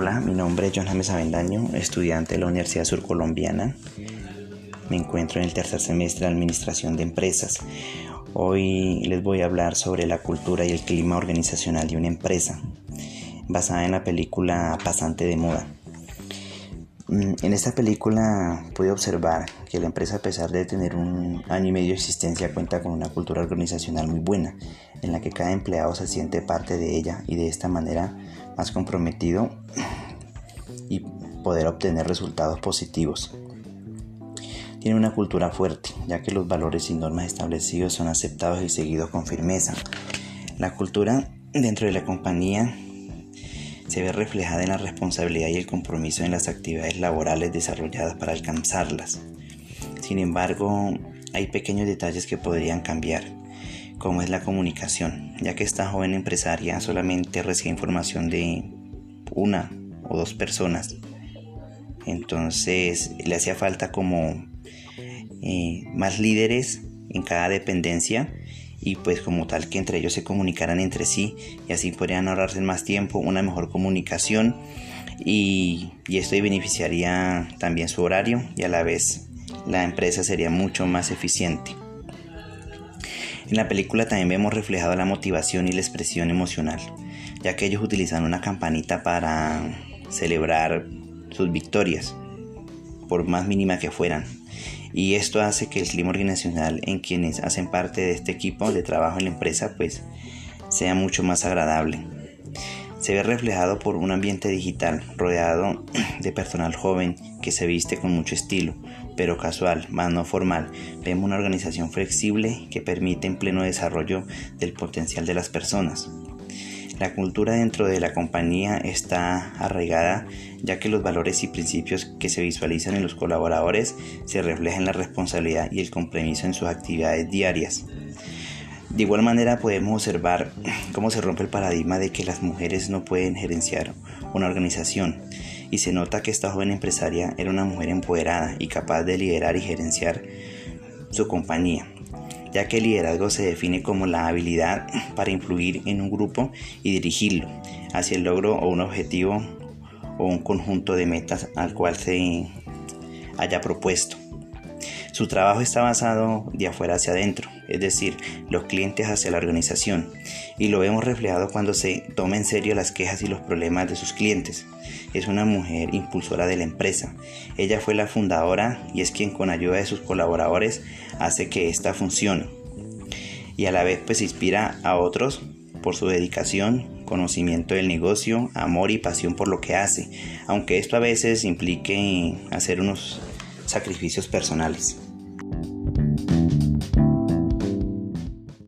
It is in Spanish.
Hola, mi nombre es John James Avendaño, estudiante de la Universidad Surcolombiana. Me encuentro en el tercer semestre de Administración de Empresas. Hoy les voy a hablar sobre la cultura y el clima organizacional de una empresa, basada en la película Pasante de Moda. Mm, en esta película pude observar que la empresa, a pesar de tener un año y medio de existencia, cuenta con una cultura organizacional muy buena, en la que cada empleado se siente parte de ella y de esta manera más comprometido y poder obtener resultados positivos. Tiene una cultura fuerte, ya que los valores y normas establecidos son aceptados y seguidos con firmeza. La cultura dentro de la compañía se ve reflejada en la responsabilidad y el compromiso en las actividades laborales desarrolladas para alcanzarlas. Sin embargo, hay pequeños detalles que podrían cambiar, como es la comunicación, ya que esta joven empresaria solamente recibe información de una o dos personas. Entonces le hacía falta como eh, más líderes en cada dependencia y pues como tal que entre ellos se comunicaran entre sí y así podrían ahorrarse más tiempo, una mejor comunicación y, y esto beneficiaría también su horario y a la vez la empresa sería mucho más eficiente. En la película también vemos reflejada la motivación y la expresión emocional, ya que ellos utilizan una campanita para celebrar sus victorias, por más mínima que fueran y esto hace que el clima organizacional en quienes hacen parte de este equipo de trabajo en la empresa pues sea mucho más agradable. Se ve reflejado por un ambiente digital rodeado de personal joven que se viste con mucho estilo, pero casual, más no formal. Vemos una organización flexible que permite en pleno desarrollo del potencial de las personas. La cultura dentro de la compañía está arraigada ya que los valores y principios que se visualizan en los colaboradores se reflejan en la responsabilidad y el compromiso en sus actividades diarias. De igual manera podemos observar cómo se rompe el paradigma de que las mujeres no pueden gerenciar una organización y se nota que esta joven empresaria era una mujer empoderada y capaz de liderar y gerenciar su compañía ya que el liderazgo se define como la habilidad para influir en un grupo y dirigirlo hacia el logro o un objetivo o un conjunto de metas al cual se haya propuesto. Su trabajo está basado de afuera hacia adentro, es decir, los clientes hacia la organización, y lo vemos reflejado cuando se toma en serio las quejas y los problemas de sus clientes. Es una mujer impulsora de la empresa. Ella fue la fundadora y es quien con ayuda de sus colaboradores hace que esta funcione. Y a la vez pues inspira a otros por su dedicación, conocimiento del negocio, amor y pasión por lo que hace, aunque esto a veces implique hacer unos sacrificios personales.